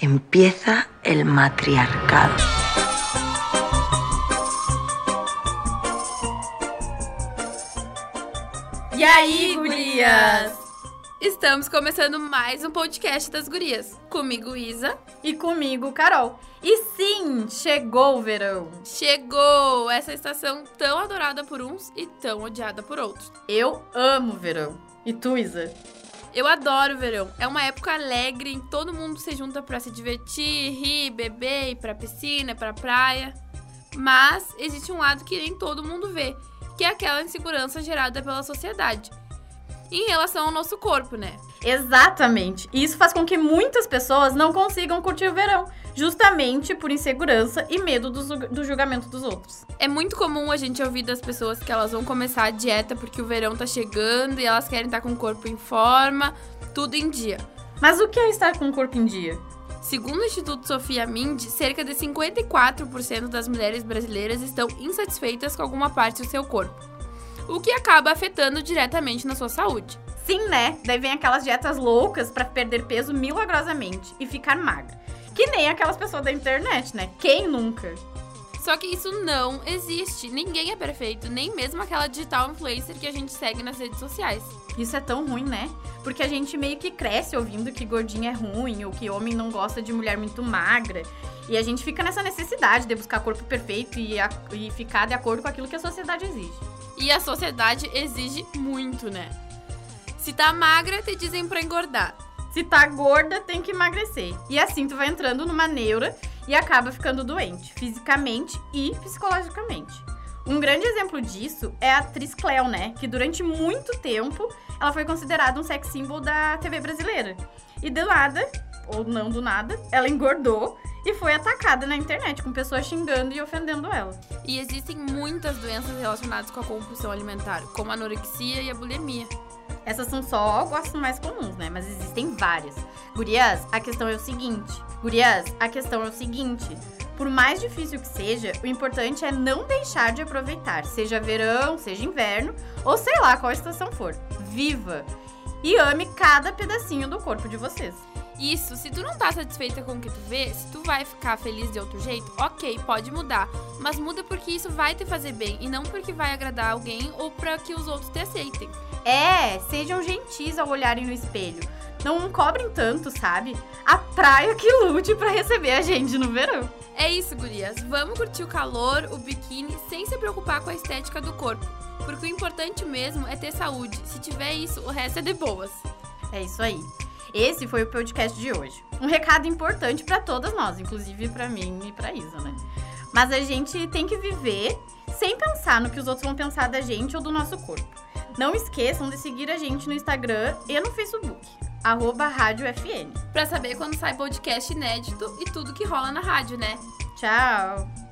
Empieza el matriarcado. E aí, gurias? Estamos começando mais um podcast das gurias. Comigo, Isa. E comigo, Carol. E sim, chegou o verão. Chegou essa estação tão adorada por uns e tão odiada por outros. Eu amo verão. E tu, Isa? Eu adoro o verão. É uma época alegre em todo mundo se junta para se divertir, rir, beber, ir pra piscina, pra praia. Mas existe um lado que nem todo mundo vê, que é aquela insegurança gerada pela sociedade. Em relação ao nosso corpo, né? Exatamente. E isso faz com que muitas pessoas não consigam curtir o verão, justamente por insegurança e medo do, do julgamento dos outros. É muito comum a gente ouvir das pessoas que elas vão começar a dieta porque o verão tá chegando e elas querem estar com o corpo em forma, tudo em dia. Mas o que é estar com o corpo em dia? Segundo o Instituto Sofia Mind, cerca de 54% das mulheres brasileiras estão insatisfeitas com alguma parte do seu corpo o que acaba afetando diretamente na sua saúde. Sim, né? Daí vem aquelas dietas loucas para perder peso milagrosamente e ficar magra. Que nem aquelas pessoas da internet, né? Quem nunca? Só que isso não existe. Ninguém é perfeito, nem mesmo aquela digital influencer que a gente segue nas redes sociais. Isso é tão ruim, né? Porque a gente meio que cresce ouvindo que gordinha é ruim ou que homem não gosta de mulher muito magra. E a gente fica nessa necessidade de buscar corpo perfeito e, a, e ficar de acordo com aquilo que a sociedade exige. E a sociedade exige muito, né? Se tá magra, te dizem pra engordar. Se tá gorda, tem que emagrecer. E assim tu vai entrando numa neura e acaba ficando doente, fisicamente e psicologicamente. Um grande exemplo disso é a atriz Cleo, né? Que durante muito tempo ela foi considerada um sex symbol da TV brasileira. E do nada, ou não do nada, ela engordou e foi atacada na internet, com pessoas xingando e ofendendo ela. E existem muitas doenças relacionadas com a compulsão alimentar, como a anorexia e a bulimia. Essas são só as mais comuns, né? Mas existem várias. Gurias, a questão é o seguinte. Gurias, a questão é o seguinte. Por mais difícil que seja, o importante é não deixar de aproveitar, seja verão, seja inverno, ou sei lá qual estação for. Viva! E ame cada pedacinho do corpo de vocês. Isso, se tu não tá satisfeita com o que tu vê, se tu vai ficar feliz de outro jeito, ok, pode mudar. Mas muda porque isso vai te fazer bem e não porque vai agradar alguém ou para que os outros te aceitem. É, sejam gentis ao olharem no espelho. Não cobrem tanto, sabe? A praia que lute para receber a gente no verão. É isso, gurias. Vamos curtir o calor, o biquíni, sem se preocupar com a estética do corpo. Porque o importante mesmo é ter saúde. Se tiver isso, o resto é de boas. É isso aí. Esse foi o podcast de hoje. Um recado importante para todas nós, inclusive para mim e para Isa, né? Mas a gente tem que viver sem pensar no que os outros vão pensar da gente ou do nosso corpo. Não esqueçam de seguir a gente no Instagram e no Facebook, arroba Rádio FN. Pra saber quando sai podcast inédito e tudo que rola na rádio, né? Tchau!